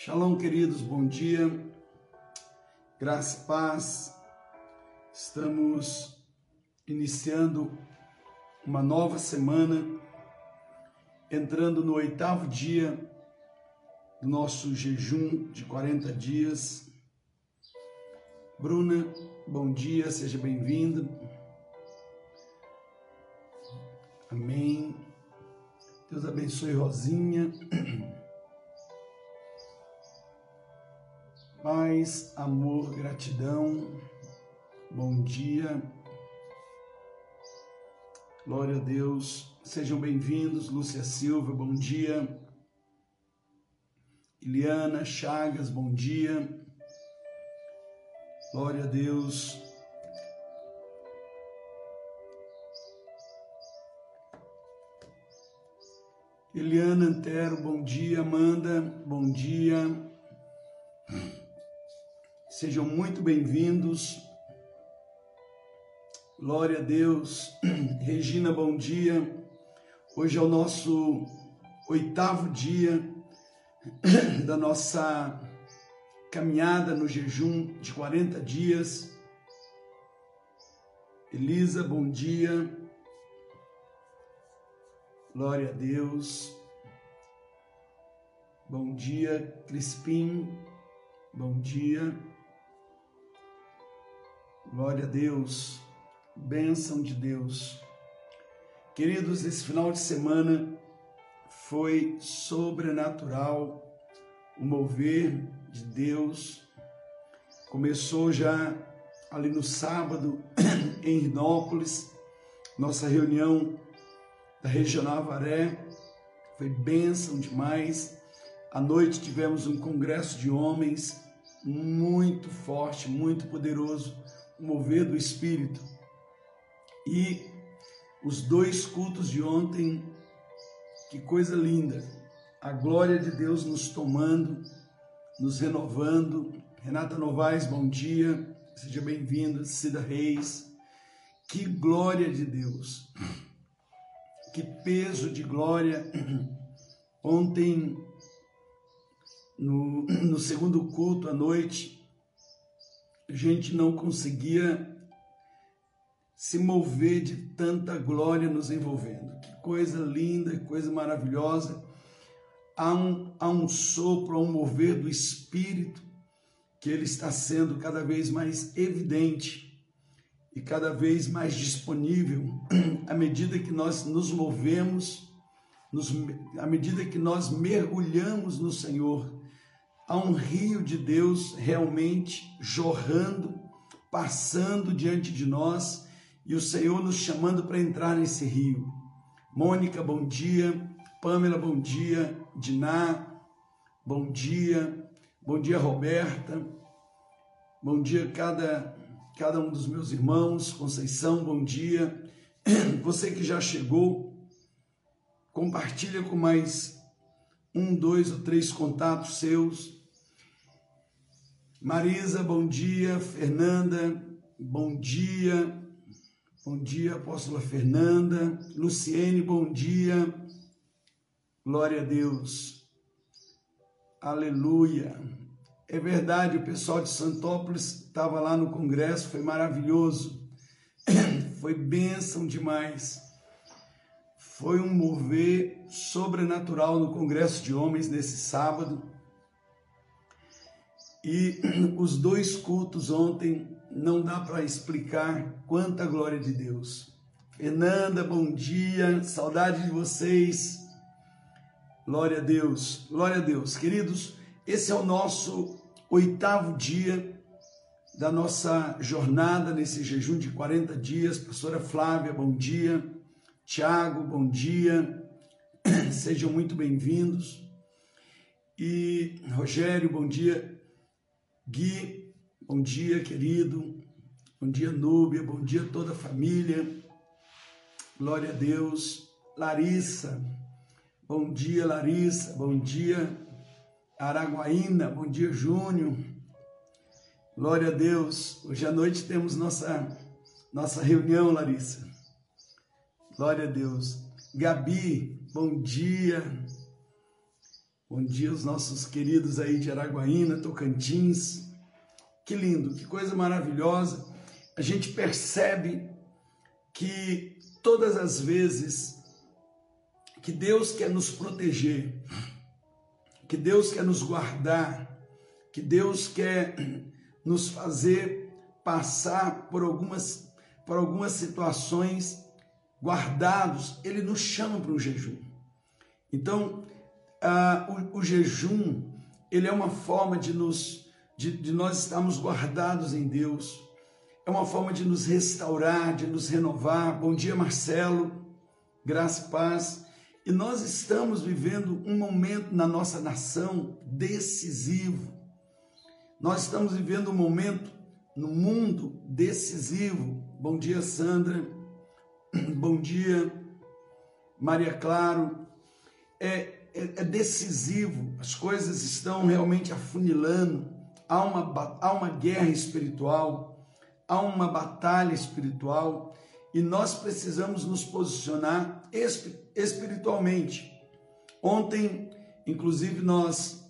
Shalom, queridos, bom dia, graça e paz. Estamos iniciando uma nova semana, entrando no oitavo dia do nosso jejum de 40 dias. Bruna, bom dia, seja bem-vinda. Amém. Deus abençoe Rosinha. Paz, amor, gratidão, bom dia. Glória a Deus. Sejam bem-vindos, Lúcia Silva, bom dia. Iliana Chagas, bom dia. Glória a Deus. Eliana Antero, bom dia. Amanda, bom dia. Sejam muito bem-vindos. Glória a Deus. Regina, bom dia. Hoje é o nosso oitavo dia da nossa caminhada no jejum de 40 dias. Elisa, bom dia. Glória a Deus. Bom dia, Crispim. Bom dia. Glória a Deus, bênção de Deus. Queridos, esse final de semana foi sobrenatural o mover de Deus. Começou já ali no sábado em Rinópolis, nossa reunião da Regional Varé, foi bênção demais. À noite tivemos um congresso de homens muito forte, muito poderoso mover do Espírito. E os dois cultos de ontem, que coisa linda! A glória de Deus nos tomando, nos renovando. Renata Novaes, bom dia, seja bem-vinda. Cida Reis, que glória de Deus, que peso de glória. Ontem, no, no segundo culto à noite, a gente não conseguia se mover de tanta glória nos envolvendo. Que coisa linda, que coisa maravilhosa. Há um, há um sopro, há um mover do Espírito que ele está sendo cada vez mais evidente e cada vez mais disponível à medida que nós nos movemos, nos, à medida que nós mergulhamos no Senhor há um rio de Deus realmente jorrando, passando diante de nós e o Senhor nos chamando para entrar nesse rio. Mônica, bom dia. Pamela, bom dia. Diná, bom dia. Bom dia, Roberta. Bom dia cada cada um dos meus irmãos. Conceição, bom dia. Você que já chegou, compartilha com mais um, dois ou três contatos seus Marisa, bom dia. Fernanda, bom dia. Bom dia, apóstola Fernanda. Luciene, bom dia. Glória a Deus. Aleluia. É verdade, o pessoal de Santópolis estava lá no congresso, foi maravilhoso. Foi bênção demais. Foi um mover sobrenatural no congresso de homens nesse sábado e os dois cultos ontem não dá para explicar quanta glória de Deus. Fernanda, bom dia, saudade de vocês. Glória a Deus, glória a Deus. Queridos, esse é o nosso oitavo dia da nossa jornada nesse jejum de 40 dias. Professora Flávia, bom dia. Tiago, bom dia. Sejam muito bem-vindos. E Rogério, bom dia. Gui, bom dia, querido. Bom dia, Núbia. Bom dia, toda a família. Glória a Deus. Larissa, bom dia, Larissa. Bom dia, Araguaína. Bom dia, Júnior. Glória a Deus. Hoje à noite temos nossa, nossa reunião, Larissa. Glória a Deus. Gabi, bom dia. Bom dia os nossos queridos aí de Araguaína, Tocantins. Que lindo, que coisa maravilhosa. A gente percebe que todas as vezes que Deus quer nos proteger, que Deus quer nos guardar, que Deus quer nos fazer passar por algumas, por algumas situações guardados, Ele nos chama para o jejum. Então, uh, o, o, jejum, ele é uma forma de, nos, de, de nós estarmos guardados em Deus, é uma forma de nos restaurar, de nos renovar. Bom dia, Marcelo, graça e paz. E nós estamos vivendo um momento na nossa nação decisivo. Nós estamos vivendo um momento no mundo decisivo. Bom dia, Sandra. Bom dia, Maria Claro. É, é, é decisivo, as coisas estão realmente afunilando. Há uma, há uma guerra espiritual, há uma batalha espiritual e nós precisamos nos posicionar espiritualmente. Ontem, inclusive, nós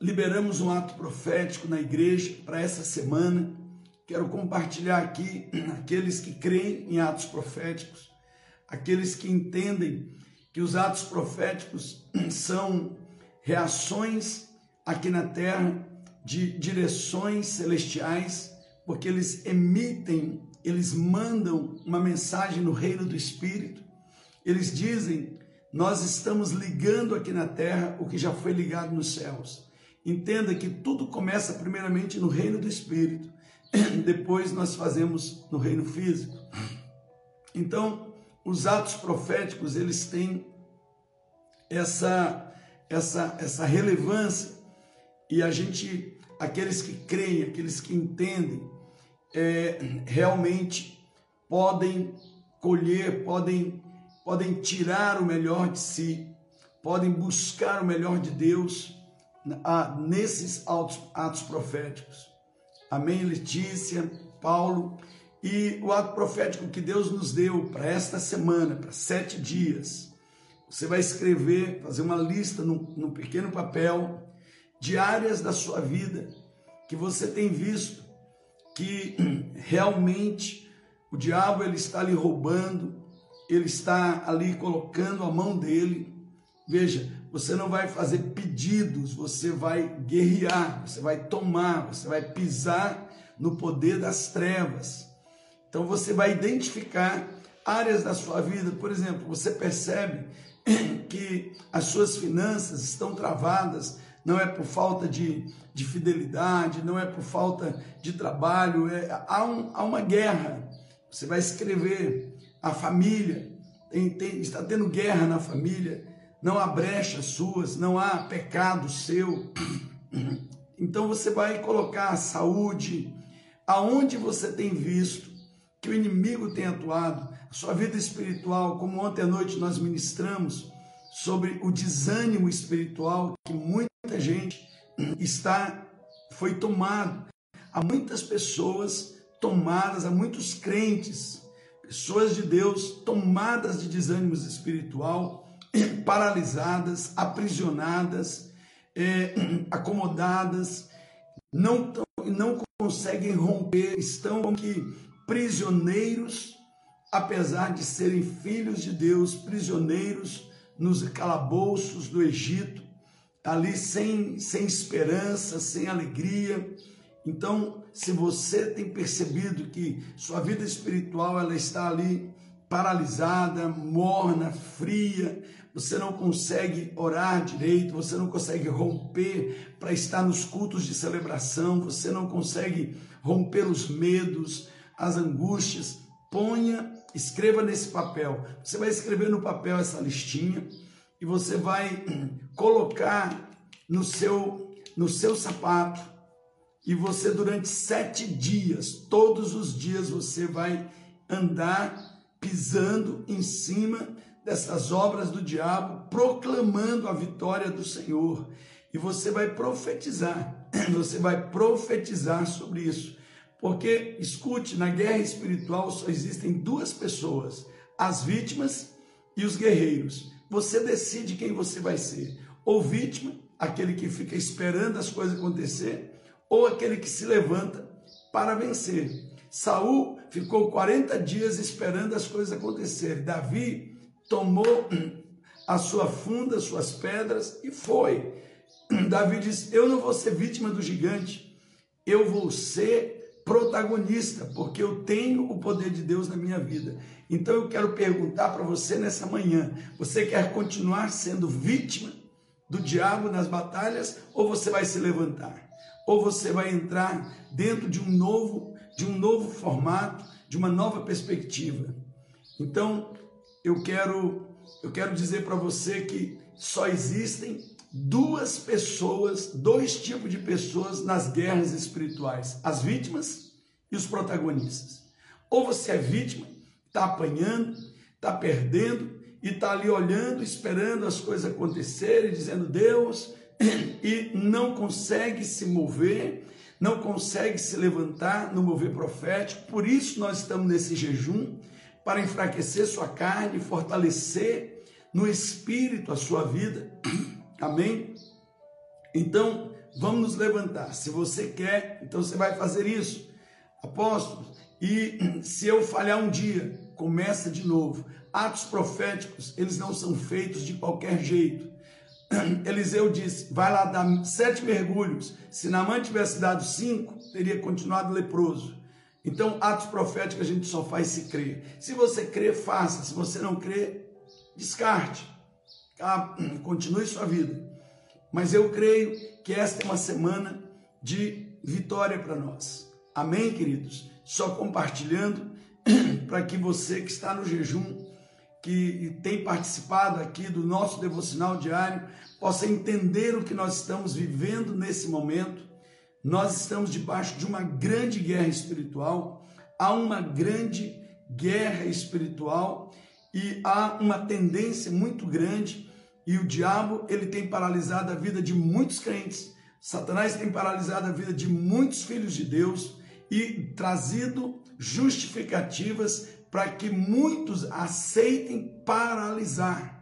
liberamos um ato profético na igreja para essa semana. Quero compartilhar aqui aqueles que creem em atos proféticos, aqueles que entendem que os atos proféticos são reações aqui na terra de direções celestiais, porque eles emitem eles mandam uma mensagem no reino do Espírito. Eles dizem: Nós estamos ligando aqui na terra o que já foi ligado nos céus. Entenda que tudo começa primeiramente no reino do Espírito, depois nós fazemos no reino físico. Então, os atos proféticos, eles têm essa essa essa relevância e a gente aqueles que creem, aqueles que entendem, é, realmente podem colher, podem, podem tirar o melhor de si, podem buscar o melhor de Deus ah, nesses atos, atos proféticos. Amém, Letícia, Paulo. E o ato profético que Deus nos deu para esta semana, para sete dias, você vai escrever, fazer uma lista num, num pequeno papel de áreas da sua vida que você tem visto que realmente o diabo ele está ali roubando, ele está ali colocando a mão dele. Veja, você não vai fazer pedidos, você vai guerrear, você vai tomar, você vai pisar no poder das trevas. Então você vai identificar áreas da sua vida, por exemplo, você percebe que as suas finanças estão travadas, não é por falta de, de fidelidade, não é por falta de trabalho, é, há, um, há uma guerra. Você vai escrever a família, tem, tem, está tendo guerra na família, não há brechas suas, não há pecado seu. Então você vai colocar a saúde, aonde você tem visto que o inimigo tem atuado, a sua vida espiritual, como ontem à noite nós ministramos sobre o desânimo espiritual que muita gente está foi tomado. Há muitas pessoas tomadas, há muitos crentes, pessoas de Deus tomadas de desânimo espiritual, paralisadas, aprisionadas, é, acomodadas, não, não conseguem romper, estão que prisioneiros, apesar de serem filhos de Deus, prisioneiros nos calabouços do Egito, ali sem, sem esperança, sem alegria. Então, se você tem percebido que sua vida espiritual ela está ali paralisada, morna, fria, você não consegue orar direito, você não consegue romper para estar nos cultos de celebração, você não consegue romper os medos, as angústias, ponha, escreva nesse papel. Você vai escrever no papel essa listinha e você vai colocar no seu, no seu sapato e você durante sete dias, todos os dias você vai andar pisando em cima dessas obras do diabo, proclamando a vitória do Senhor. E você vai profetizar, você vai profetizar sobre isso. Porque, escute, na guerra espiritual só existem duas pessoas: as vítimas e os guerreiros. Você decide quem você vai ser. Ou vítima, aquele que fica esperando as coisas acontecer, ou aquele que se levanta para vencer. Saul ficou 40 dias esperando as coisas acontecerem. Davi tomou a sua funda, suas pedras e foi. Davi disse: Eu não vou ser vítima do gigante, eu vou ser protagonista, porque eu tenho o poder de Deus na minha vida. Então eu quero perguntar para você nessa manhã: você quer continuar sendo vítima do diabo nas batalhas ou você vai se levantar? Ou você vai entrar dentro de um novo, de um novo formato, de uma nova perspectiva? Então, eu quero eu quero dizer para você que só existem duas pessoas, dois tipos de pessoas nas guerras espirituais: as vítimas e os protagonistas. Ou você é vítima, está apanhando, está perdendo e está ali olhando, esperando as coisas acontecerem, dizendo Deus, e não consegue se mover, não consegue se levantar no mover profético. Por isso nós estamos nesse jejum para enfraquecer sua carne, fortalecer no espírito a sua vida. Amém? Então, vamos nos levantar. Se você quer, então você vai fazer isso. Apóstolos, e se eu falhar um dia, começa de novo. Atos proféticos, eles não são feitos de qualquer jeito. Eliseu disse: vai lá dar sete mergulhos. Se Namã tivesse dado cinco, teria continuado leproso. Então, atos proféticos a gente só faz se crer. Se você crer, faça. Se você não crer, descarte. Ah, continue sua vida. Mas eu creio que esta é uma semana de vitória para nós. Amém, queridos? Só compartilhando para que você que está no jejum, que tem participado aqui do nosso devocional diário, possa entender o que nós estamos vivendo nesse momento nós estamos debaixo de uma grande guerra espiritual, há uma grande guerra espiritual e há uma tendência muito grande e o diabo ele tem paralisado a vida de muitos crentes. Satanás tem paralisado a vida de muitos filhos de Deus e trazido justificativas para que muitos aceitem paralisar.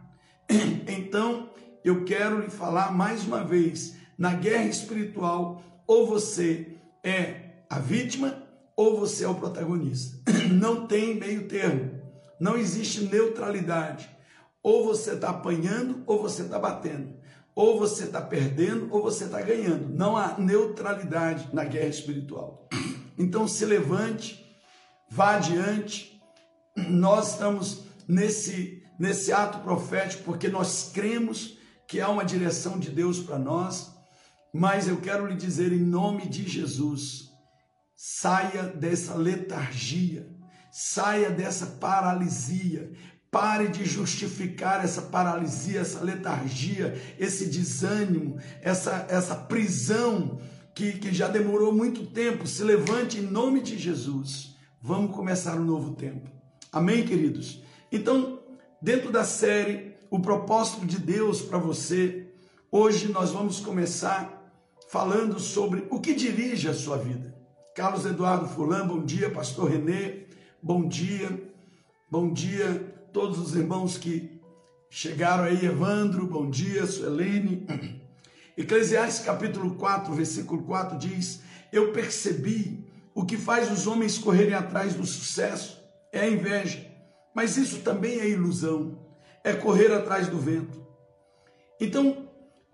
Então, eu quero lhe falar mais uma vez, na guerra espiritual, ou você é a vítima ou você é o protagonista. Não tem meio termo. Não existe neutralidade. Ou você está apanhando ou você está batendo. Ou você está perdendo ou você está ganhando. Não há neutralidade na guerra espiritual. Então se levante, vá adiante. Nós estamos nesse, nesse ato profético porque nós cremos que há uma direção de Deus para nós mas eu quero lhe dizer em nome de Jesus, saia dessa letargia, saia dessa paralisia, Pare de justificar essa paralisia, essa letargia, esse desânimo, essa, essa prisão que, que já demorou muito tempo. Se levante em nome de Jesus. Vamos começar um novo tempo. Amém, queridos? Então, dentro da série O Propósito de Deus para você, hoje nós vamos começar falando sobre o que dirige a sua vida. Carlos Eduardo Fulan, bom dia, pastor Renê, bom dia, bom dia todos os irmãos que chegaram aí, Evandro, bom dia, Suelene. Eclesiastes capítulo 4, versículo 4 diz: Eu percebi o que faz os homens correrem atrás do sucesso é a inveja, mas isso também é ilusão, é correr atrás do vento. Então,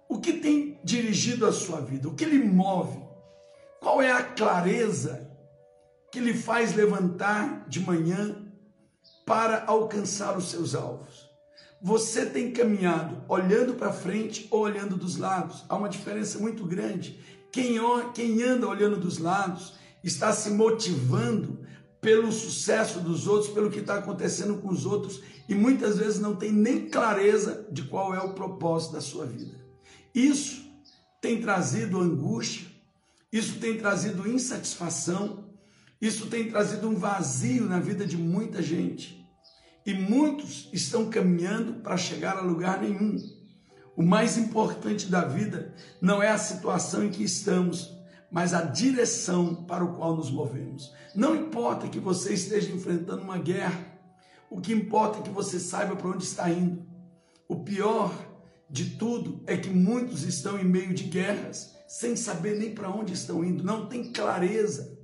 o que tem dirigido a sua vida? O que lhe move? Qual é a clareza que lhe faz levantar de manhã para alcançar os seus alvos? Você tem caminhado olhando para frente ou olhando dos lados? Há uma diferença muito grande. Quem, quem anda olhando dos lados está se motivando pelo sucesso dos outros, pelo que está acontecendo com os outros e muitas vezes não tem nem clareza de qual é o propósito da sua vida. Isso tem trazido angústia, isso tem trazido insatisfação, isso tem trazido um vazio na vida de muita gente. E muitos estão caminhando para chegar a lugar nenhum. O mais importante da vida não é a situação em que estamos, mas a direção para o qual nos movemos. Não importa que você esteja enfrentando uma guerra, o que importa é que você saiba para onde está indo. O pior de tudo é que muitos estão em meio de guerras, sem saber nem para onde estão indo, não tem clareza,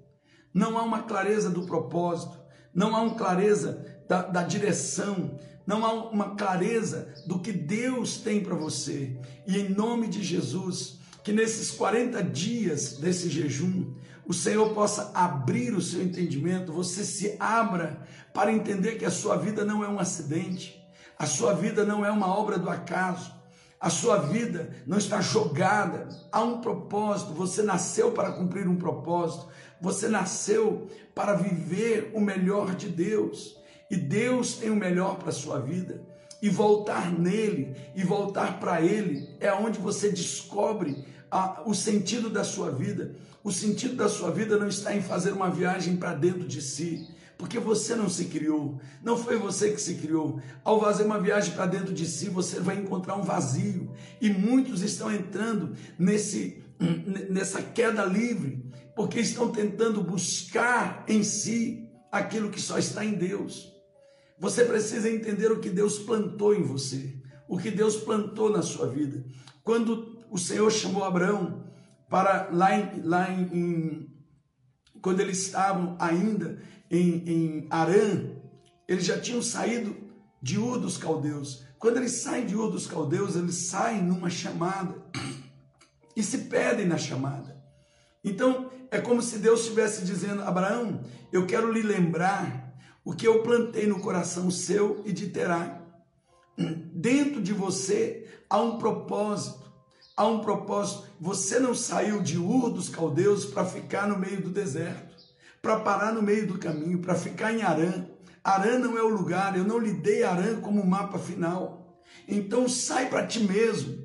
não há uma clareza do propósito, não há uma clareza da, da direção, não há uma clareza do que Deus tem para você. E em nome de Jesus, que nesses 40 dias desse jejum, o Senhor possa abrir o seu entendimento, você se abra para entender que a sua vida não é um acidente, a sua vida não é uma obra do acaso, a sua vida não está jogada, há um propósito, você nasceu para cumprir um propósito, você nasceu para viver o melhor de Deus, e Deus tem o melhor para a sua vida. E voltar nele e voltar para ele é onde você descobre a, o sentido da sua vida. O sentido da sua vida não está em fazer uma viagem para dentro de si, porque você não se criou, não foi você que se criou. Ao fazer uma viagem para dentro de si, você vai encontrar um vazio, e muitos estão entrando nesse nessa queda livre, porque estão tentando buscar em si aquilo que só está em Deus. Você precisa entender o que Deus plantou em você, o que Deus plantou na sua vida. Quando o Senhor chamou Abraão para lá em, lá em, em quando eles estavam ainda em, em Arã, eles já tinham saído de Ur dos caldeus. Quando eles saem de Ur dos caldeus, eles saem numa chamada e se perdem na chamada. Então, é como se Deus estivesse dizendo: Abraão, eu quero lhe lembrar o que eu plantei no coração seu e de Terá. Dentro de você há um propósito há um propósito. Você não saiu de Ur dos caldeus para ficar no meio do deserto, para parar no meio do caminho, para ficar em Arã. Arã não é o lugar, eu não lhe dei Arã como mapa final. Então sai para ti mesmo.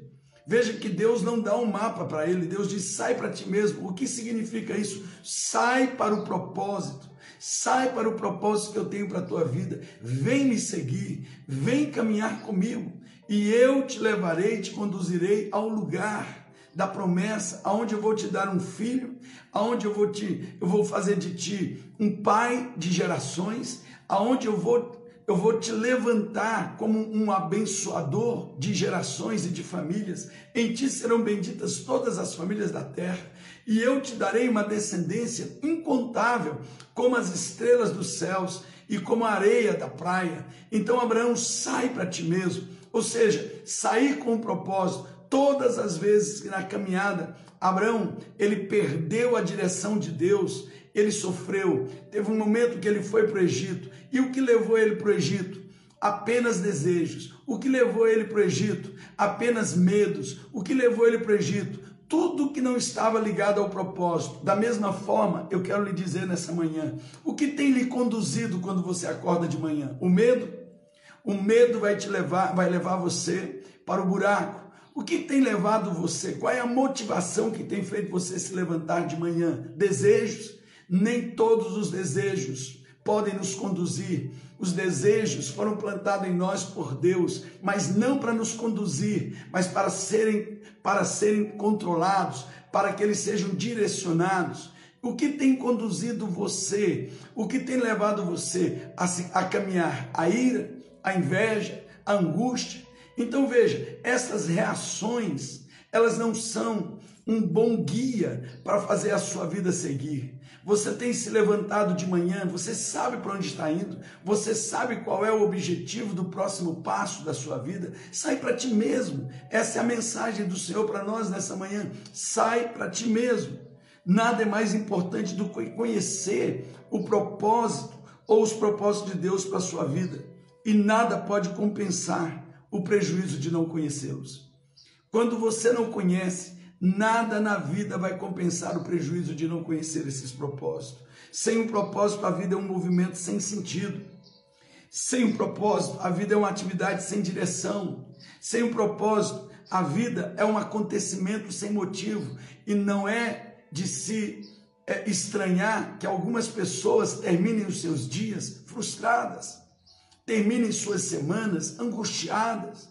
Veja que Deus não dá um mapa para ele, Deus diz: sai para ti mesmo. O que significa isso? Sai para o propósito. Sai para o propósito que eu tenho para a tua vida. Vem me seguir, vem caminhar comigo e eu te levarei, te conduzirei ao lugar da promessa, aonde eu vou te dar um filho, aonde eu vou te, eu vou fazer de ti um pai de gerações, aonde eu vou eu vou te levantar como um abençoador de gerações e de famílias. Em ti serão benditas todas as famílias da terra, e eu te darei uma descendência incontável, como as estrelas dos céus e como a areia da praia. Então, Abraão, sai para ti mesmo ou seja, sair com um propósito. Todas as vezes que na caminhada Abraão ele perdeu a direção de Deus, ele sofreu. Teve um momento que ele foi para o Egito. E o que levou ele para o Egito? Apenas desejos. O que levou ele para o Egito? Apenas medos. O que levou ele para o Egito? Tudo que não estava ligado ao propósito. Da mesma forma, eu quero lhe dizer nessa manhã: o que tem lhe conduzido quando você acorda de manhã? O medo? O medo vai te levar, vai levar você para o buraco. O que tem levado você? Qual é a motivação que tem feito você se levantar de manhã? Desejos? Nem todos os desejos podem nos conduzir. Os desejos foram plantados em nós por Deus, mas não para nos conduzir, mas para serem para serem controlados, para que eles sejam direcionados. O que tem conduzido você? O que tem levado você a, a caminhar? A ira, a inveja, a angústia. Então veja, essas reações, elas não são um bom guia para fazer a sua vida seguir. Você tem se levantado de manhã, você sabe para onde está indo, você sabe qual é o objetivo do próximo passo da sua vida. Sai para ti mesmo. Essa é a mensagem do Senhor para nós nessa manhã. Sai para ti mesmo. Nada é mais importante do que conhecer o propósito ou os propósitos de Deus para a sua vida e nada pode compensar o prejuízo de não conhecê-los. Quando você não conhece, nada na vida vai compensar o prejuízo de não conhecer esses propósitos. Sem um propósito, a vida é um movimento sem sentido. Sem um propósito, a vida é uma atividade sem direção. Sem um propósito, a vida é um acontecimento sem motivo. E não é de se é, estranhar que algumas pessoas terminem os seus dias frustradas terminem suas semanas angustiadas.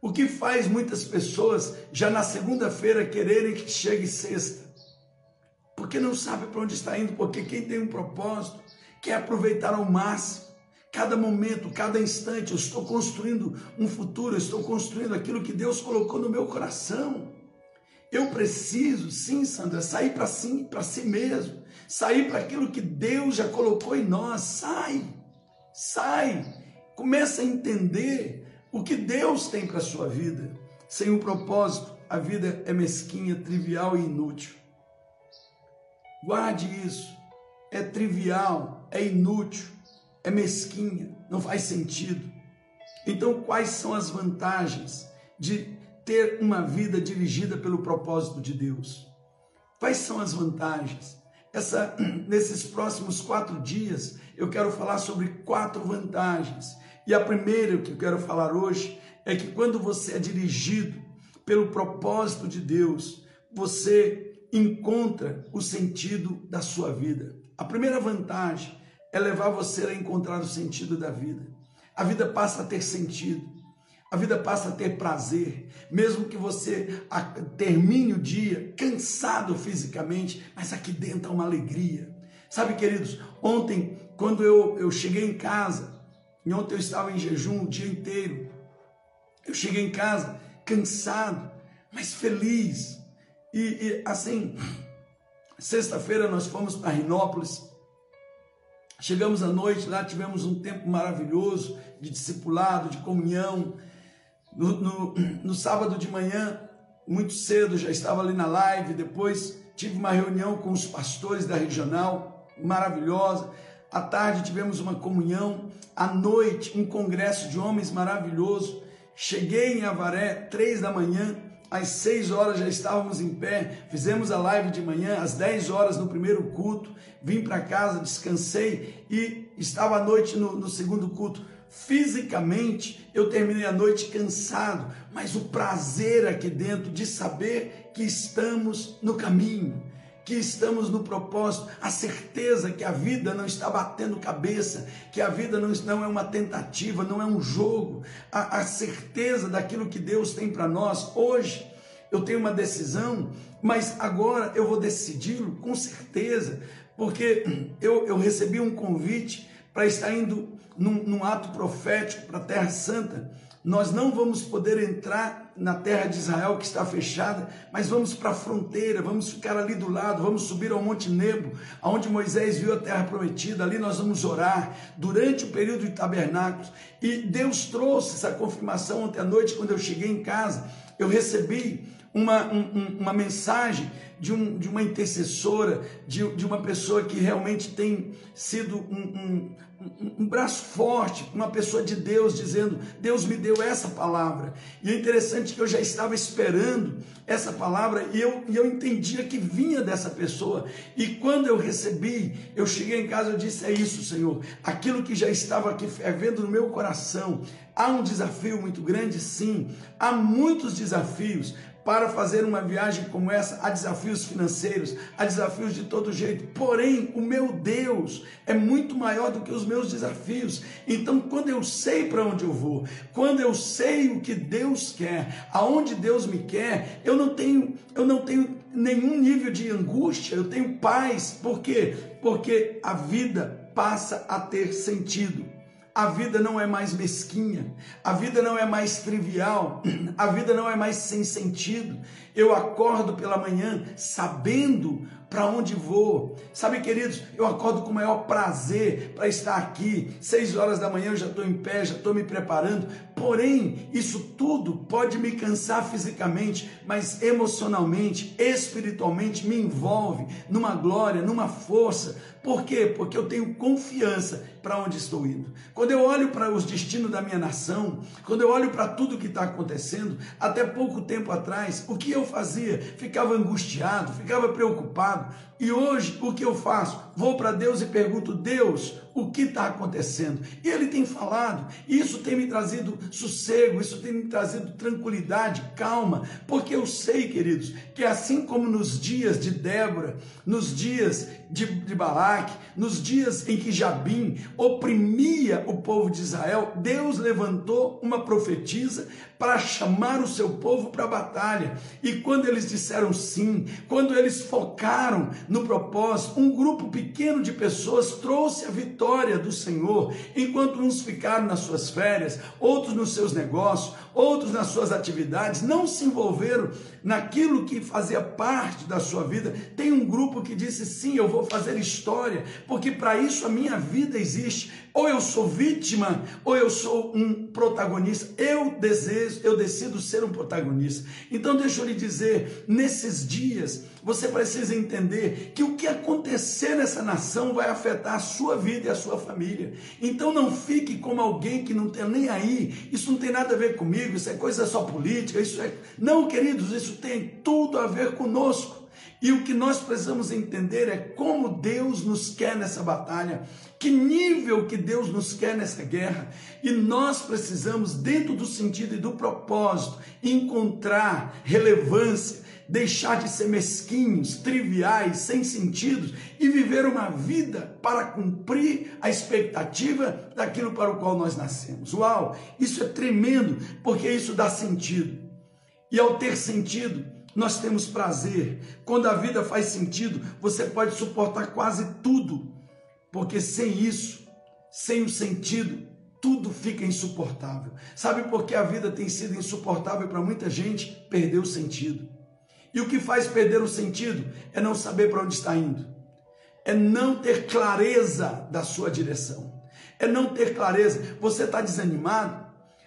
O que faz muitas pessoas já na segunda-feira quererem que chegue sexta? Porque não sabe para onde está indo, porque quem tem um propósito quer aproveitar ao máximo, cada momento, cada instante, eu estou construindo um futuro, eu estou construindo aquilo que Deus colocou no meu coração. Eu preciso, sim, Sandra, sair para si, para si mesmo, sair para aquilo que Deus já colocou em nós. Sai, sai, começa a entender o que Deus tem para a sua vida. Sem um propósito, a vida é mesquinha, trivial e inútil. Guarde isso. É trivial, é inútil, é mesquinha, não faz sentido. Então, quais são as vantagens de ter uma vida dirigida pelo propósito de Deus? Quais são as vantagens? Essa, nesses próximos quatro dias, eu quero falar sobre quatro vantagens. E a primeira que eu quero falar hoje é que quando você é dirigido pelo propósito de Deus, você encontra o sentido da sua vida. A primeira vantagem é levar você a encontrar o sentido da vida. A vida passa a ter sentido. A vida passa a ter prazer, mesmo que você termine o dia cansado fisicamente, mas aqui dentro há uma alegria. Sabe, queridos, ontem, quando eu, eu cheguei em casa, e ontem eu estava em jejum o dia inteiro, eu cheguei em casa cansado, mas feliz. E, e assim, sexta-feira nós fomos para Rinópolis. Chegamos à noite lá, tivemos um tempo maravilhoso de discipulado, de comunhão. No, no, no sábado de manhã, muito cedo, já estava ali na live. Depois tive uma reunião com os pastores da regional, maravilhosa. À tarde tivemos uma comunhão. À noite, um congresso de homens maravilhoso. Cheguei em Avaré, três da manhã, às seis horas já estávamos em pé, fizemos a live de manhã, às dez horas no primeiro culto, vim para casa, descansei e estava à noite no, no segundo culto. Fisicamente, eu terminei a noite cansado, mas o prazer aqui dentro de saber que estamos no caminho, que estamos no propósito, a certeza que a vida não está batendo cabeça, que a vida não, não é uma tentativa, não é um jogo, a, a certeza daquilo que Deus tem para nós. Hoje eu tenho uma decisão, mas agora eu vou decidi-lo com certeza, porque eu, eu recebi um convite para estar indo num, num ato profético para a Terra Santa nós não vamos poder entrar na terra de Israel que está fechada, mas vamos para a fronteira, vamos ficar ali do lado, vamos subir ao Monte Nebo, aonde Moisés viu a terra prometida. Ali nós vamos orar durante o período de tabernáculos. E Deus trouxe essa confirmação ontem à noite, quando eu cheguei em casa. Eu recebi uma, um, uma mensagem de, um, de uma intercessora, de, de uma pessoa que realmente tem sido um, um, um, braço forte, uma pessoa de Deus, dizendo: Deus me deu essa palavra. E é interessante que eu já estava esperando essa palavra e eu, e eu entendia que vinha dessa pessoa. E quando eu recebi, eu cheguei em casa e disse: É isso, Senhor, aquilo que já estava aqui fervendo no meu coração. Há um desafio muito grande, sim, há muitos desafios, para fazer uma viagem como essa, há desafios financeiros, há desafios de todo jeito. Porém, o meu Deus é muito maior do que os meus desafios. Então, quando eu sei para onde eu vou, quando eu sei o que Deus quer, aonde Deus me quer, eu não tenho, eu não tenho nenhum nível de angústia, eu tenho paz. Por quê? Porque a vida passa a ter sentido a vida não é mais mesquinha, a vida não é mais trivial, a vida não é mais sem sentido. Eu acordo pela manhã sabendo para onde vou. Sabe, queridos, eu acordo com o maior prazer para estar aqui. Seis horas da manhã eu já estou em pé, já estou me preparando. Porém, isso tudo pode me cansar fisicamente, mas emocionalmente, espiritualmente, me envolve numa glória, numa força. Por quê? Porque eu tenho confiança para onde estou indo. Quando eu olho para os destinos da minha nação, quando eu olho para tudo que está acontecendo, até pouco tempo atrás, o que eu fazia? Ficava angustiado, ficava preocupado. E hoje, o que eu faço? Vou para Deus e pergunto: Deus, o que está acontecendo? E Ele tem falado, isso tem me trazido sossego, isso tem me trazido tranquilidade, calma, porque eu sei, queridos, que assim como nos dias de Débora, nos dias de, de Balaque, nos dias em que Jabim oprimia o povo de Israel, Deus levantou uma profetisa para chamar o seu povo para a batalha. E quando eles disseram sim, quando eles focaram no propósito, um grupo pequeno de pessoas trouxe a vitória do Senhor, enquanto uns ficaram nas suas férias, outros nos seus negócios, outros nas suas atividades, não se envolveram naquilo que fazia parte da sua vida. Tem um grupo que disse: sim, eu vou fazer história, porque para isso a minha vida existe. Ou eu sou vítima, ou eu sou um protagonista. Eu desejo, eu decido ser um protagonista. Então, deixa eu lhe dizer, nesses dias, você precisa entender que o que acontecer nessa nação vai afetar a sua vida e a sua família. Então, não fique como alguém que não tem nem aí. Isso não tem nada a ver comigo, isso é coisa só política, isso é. Não, queridos, isso tem tudo a ver conosco. E o que nós precisamos entender é como Deus nos quer nessa batalha, que nível que Deus nos quer nessa guerra. E nós precisamos, dentro do sentido e do propósito, encontrar relevância, deixar de ser mesquinhos, triviais, sem sentido e viver uma vida para cumprir a expectativa daquilo para o qual nós nascemos. Uau, isso é tremendo, porque isso dá sentido. E ao ter sentido, nós temos prazer. Quando a vida faz sentido, você pode suportar quase tudo, porque sem isso, sem o sentido, tudo fica insuportável. Sabe por que a vida tem sido insuportável para muita gente? Perdeu o sentido. E o que faz perder o sentido é não saber para onde está indo, é não ter clareza da sua direção, é não ter clareza. Você está desanimado,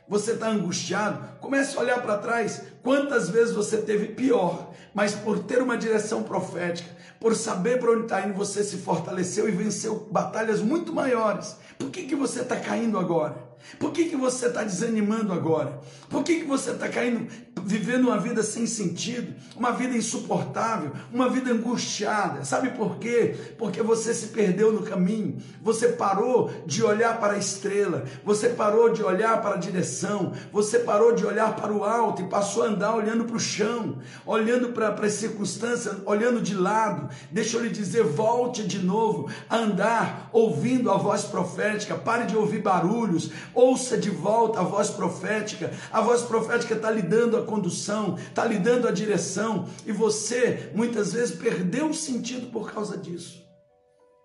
você está angustiado, comece a olhar para trás. Quantas vezes você teve pior, mas por ter uma direção profética, por saber para onde está indo, você se fortaleceu e venceu batalhas muito maiores. Por que, que você está caindo agora? Por que, que você está desanimando agora? Por que, que você está caindo, vivendo uma vida sem sentido, uma vida insuportável, uma vida angustiada? Sabe por quê? Porque você se perdeu no caminho, você parou de olhar para a estrela, você parou de olhar para a direção, você parou de olhar para o alto e passou a andar olhando para o chão, olhando para as circunstâncias, olhando de lado. Deixa eu lhe dizer, volte de novo a andar ouvindo a voz profética, pare de ouvir barulhos, ouça de volta a voz profética. A voz profética está lhe dando a condução, está lhe dando a direção, e você muitas vezes perdeu o sentido por causa disso.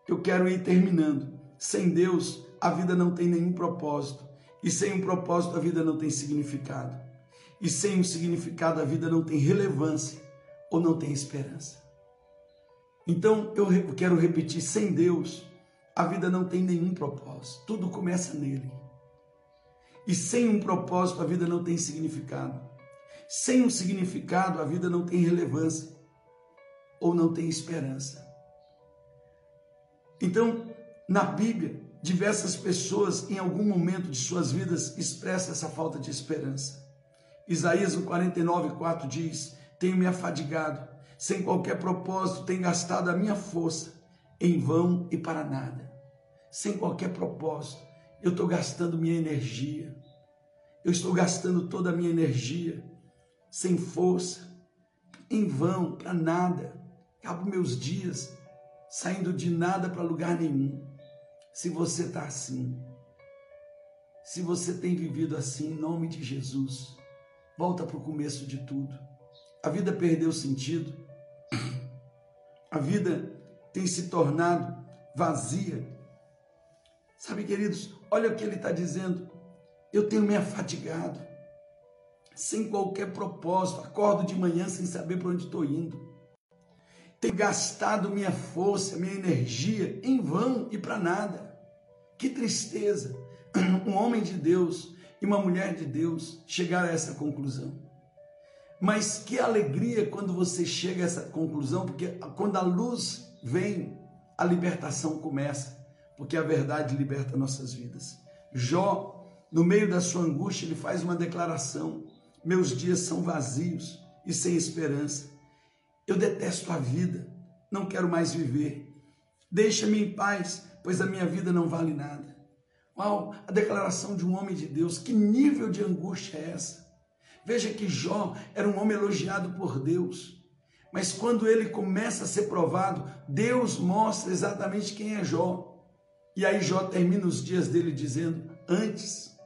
Eu quero ir terminando. Sem Deus, a vida não tem nenhum propósito, e sem um propósito, a vida não tem significado, e sem um significado, a vida não tem relevância ou não tem esperança. Então eu quero repetir: sem Deus, a vida não tem nenhum propósito, tudo começa nele. E sem um propósito, a vida não tem significado. Sem um significado, a vida não tem relevância ou não tem esperança. Então, na Bíblia, diversas pessoas em algum momento de suas vidas expressam essa falta de esperança. Isaías 49, 4 diz: Tenho me afadigado, sem qualquer propósito, tenho gastado a minha força em vão e para nada. Sem qualquer propósito, eu estou gastando minha energia, eu estou gastando toda a minha energia, sem força, em vão, para nada. Acabo meus dias saindo de nada para lugar nenhum. Se você está assim, se você tem vivido assim, em nome de Jesus, volta para o começo de tudo. A vida perdeu sentido, a vida tem se tornado vazia, Sabe, queridos, olha o que ele está dizendo. Eu tenho me afadigado, sem qualquer propósito, acordo de manhã sem saber para onde estou indo. Tenho gastado minha força, minha energia em vão e para nada. Que tristeza um homem de Deus e uma mulher de Deus chegar a essa conclusão. Mas que alegria quando você chega a essa conclusão, porque quando a luz vem, a libertação começa porque a verdade liberta nossas vidas. Jó, no meio da sua angústia, ele faz uma declaração: Meus dias são vazios e sem esperança. Eu detesto a vida, não quero mais viver. Deixa-me em paz, pois a minha vida não vale nada. Uau, a declaração de um homem de Deus, que nível de angústia é essa? Veja que Jó era um homem elogiado por Deus, mas quando ele começa a ser provado, Deus mostra exatamente quem é Jó. E aí Jó termina os dias dele dizendo: Antes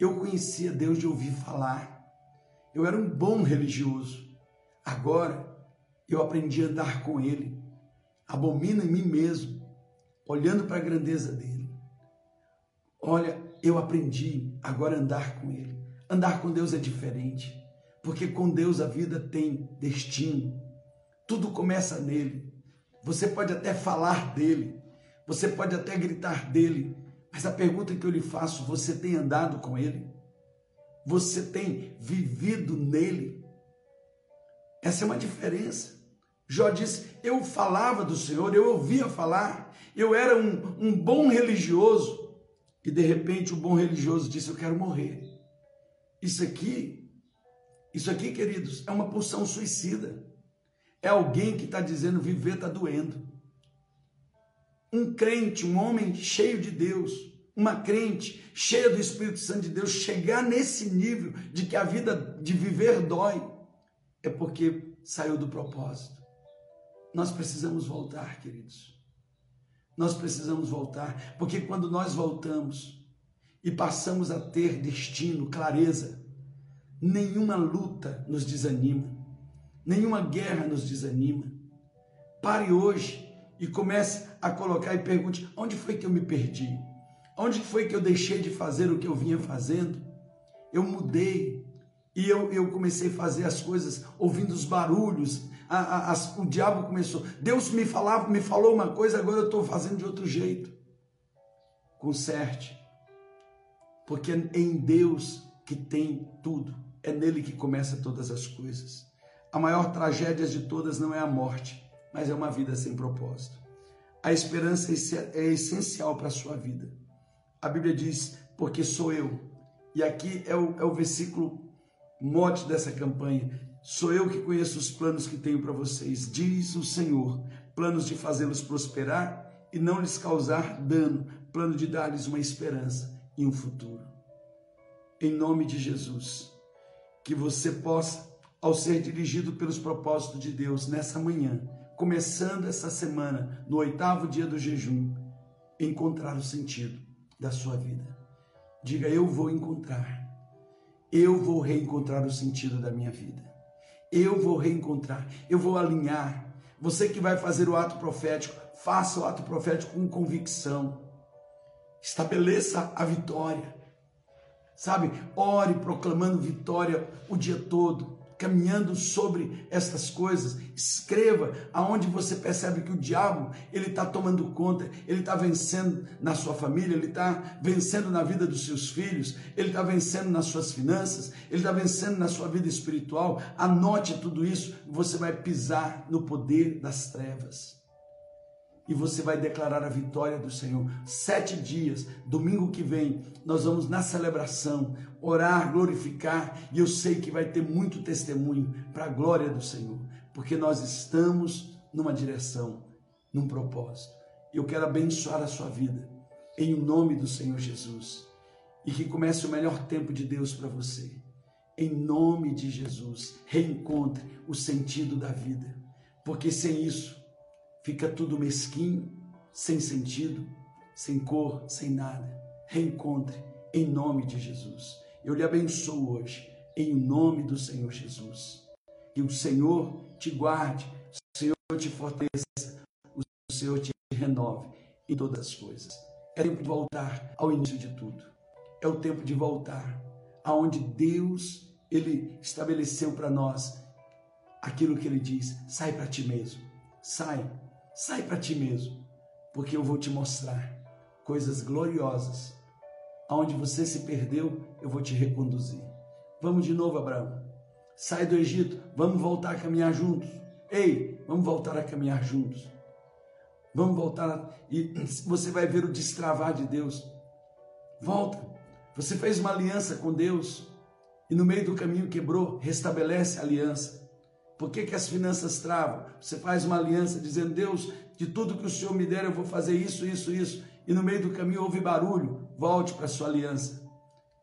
eu conhecia Deus de ouvir falar, eu era um bom religioso, agora eu aprendi a andar com Ele, abomino em mim mesmo olhando para a grandeza dele. Olha, eu aprendi agora a andar com ele. Andar com Deus é diferente, porque com Deus a vida tem destino. Tudo começa nele. Você pode até falar dele, você pode até gritar dele, mas a pergunta que eu lhe faço: você tem andado com ele? Você tem vivido nele? Essa é uma diferença. Jó disse: Eu falava do Senhor, eu ouvia falar, eu era um, um bom religioso. E de repente o bom religioso disse: Eu quero morrer. Isso aqui, isso aqui, queridos, é uma pulsão suicida. É alguém que está dizendo: viver está doendo. Um crente, um homem cheio de Deus, uma crente cheia do Espírito Santo de Deus, chegar nesse nível de que a vida de viver dói, é porque saiu do propósito. Nós precisamos voltar, queridos. Nós precisamos voltar, porque quando nós voltamos e passamos a ter destino, clareza, nenhuma luta nos desanima, nenhuma guerra nos desanima. Pare hoje e comece a colocar e pergunte: onde foi que eu me perdi? Onde foi que eu deixei de fazer o que eu vinha fazendo? Eu mudei e eu, eu comecei a fazer as coisas ouvindo os barulhos, a, a, a, o diabo começou. Deus me falava, me falou uma coisa, agora eu estou fazendo de outro jeito. Conserte, porque é em Deus que tem tudo, é nele que começa todas as coisas. A maior tragédia de todas não é a morte, mas é uma vida sem propósito. A esperança é essencial para a sua vida. A Bíblia diz, porque sou eu. E aqui é o, é o versículo mote dessa campanha. Sou eu que conheço os planos que tenho para vocês, diz o Senhor, planos de fazê-los prosperar e não lhes causar dano, plano de dar-lhes uma esperança e um futuro. Em nome de Jesus, que você possa, ao ser dirigido pelos propósitos de Deus nessa manhã, começando essa semana, no oitavo dia do jejum, encontrar o sentido da sua vida. Diga: Eu vou encontrar, eu vou reencontrar o sentido da minha vida eu vou reencontrar, eu vou alinhar. Você que vai fazer o ato profético, faça o ato profético com convicção. Estabeleça a vitória. Sabe? Ore proclamando vitória o dia todo caminhando sobre estas coisas. Escreva aonde você percebe que o diabo ele está tomando conta, ele está vencendo na sua família, ele está vencendo na vida dos seus filhos, ele está vencendo nas suas finanças, ele está vencendo na sua vida espiritual. Anote tudo isso, você vai pisar no poder das trevas e você vai declarar a vitória do Senhor. Sete dias, domingo que vem, nós vamos na celebração orar, glorificar, e eu sei que vai ter muito testemunho para a glória do Senhor, porque nós estamos numa direção, num propósito. Eu quero abençoar a sua vida, em nome do Senhor Jesus, e que comece o melhor tempo de Deus para você. Em nome de Jesus, reencontre o sentido da vida, porque sem isso, fica tudo mesquinho, sem sentido, sem cor, sem nada. Reencontre em nome de Jesus. Eu lhe abençoo hoje, em nome do Senhor Jesus. Que o Senhor te guarde, o Senhor te fortaleça, o Senhor te renove em todas as coisas. É tempo de voltar ao início de tudo. É o tempo de voltar aonde Deus ele estabeleceu para nós aquilo que ele diz: sai para ti mesmo. Sai Sai para ti mesmo, porque eu vou te mostrar coisas gloriosas. Aonde você se perdeu, eu vou te reconduzir. Vamos de novo, Abraão. Sai do Egito, vamos voltar a caminhar juntos. Ei, vamos voltar a caminhar juntos. Vamos voltar a... e você vai ver o destravar de Deus. Volta. Você fez uma aliança com Deus e no meio do caminho quebrou, restabelece a aliança. Por que, que as finanças travam? Você faz uma aliança dizendo, Deus, de tudo que o Senhor me der, eu vou fazer isso, isso, isso. E no meio do caminho houve barulho. Volte para a sua aliança.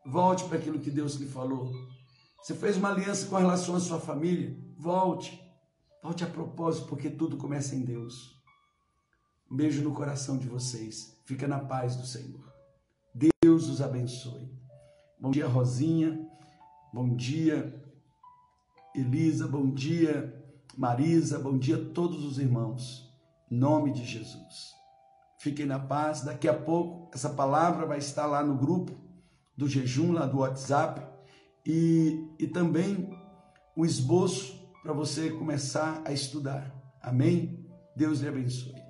Volte para aquilo que Deus lhe falou. Você fez uma aliança com relação à sua família. Volte. Volte a propósito, porque tudo começa em Deus. Um beijo no coração de vocês. Fica na paz do Senhor. Deus os abençoe. Bom dia, Rosinha. Bom dia, Elisa, bom dia. Marisa, bom dia a todos os irmãos. Em nome de Jesus. Fiquem na paz. Daqui a pouco essa palavra vai estar lá no grupo do jejum, lá do WhatsApp, e, e também o esboço para você começar a estudar. Amém? Deus lhe abençoe.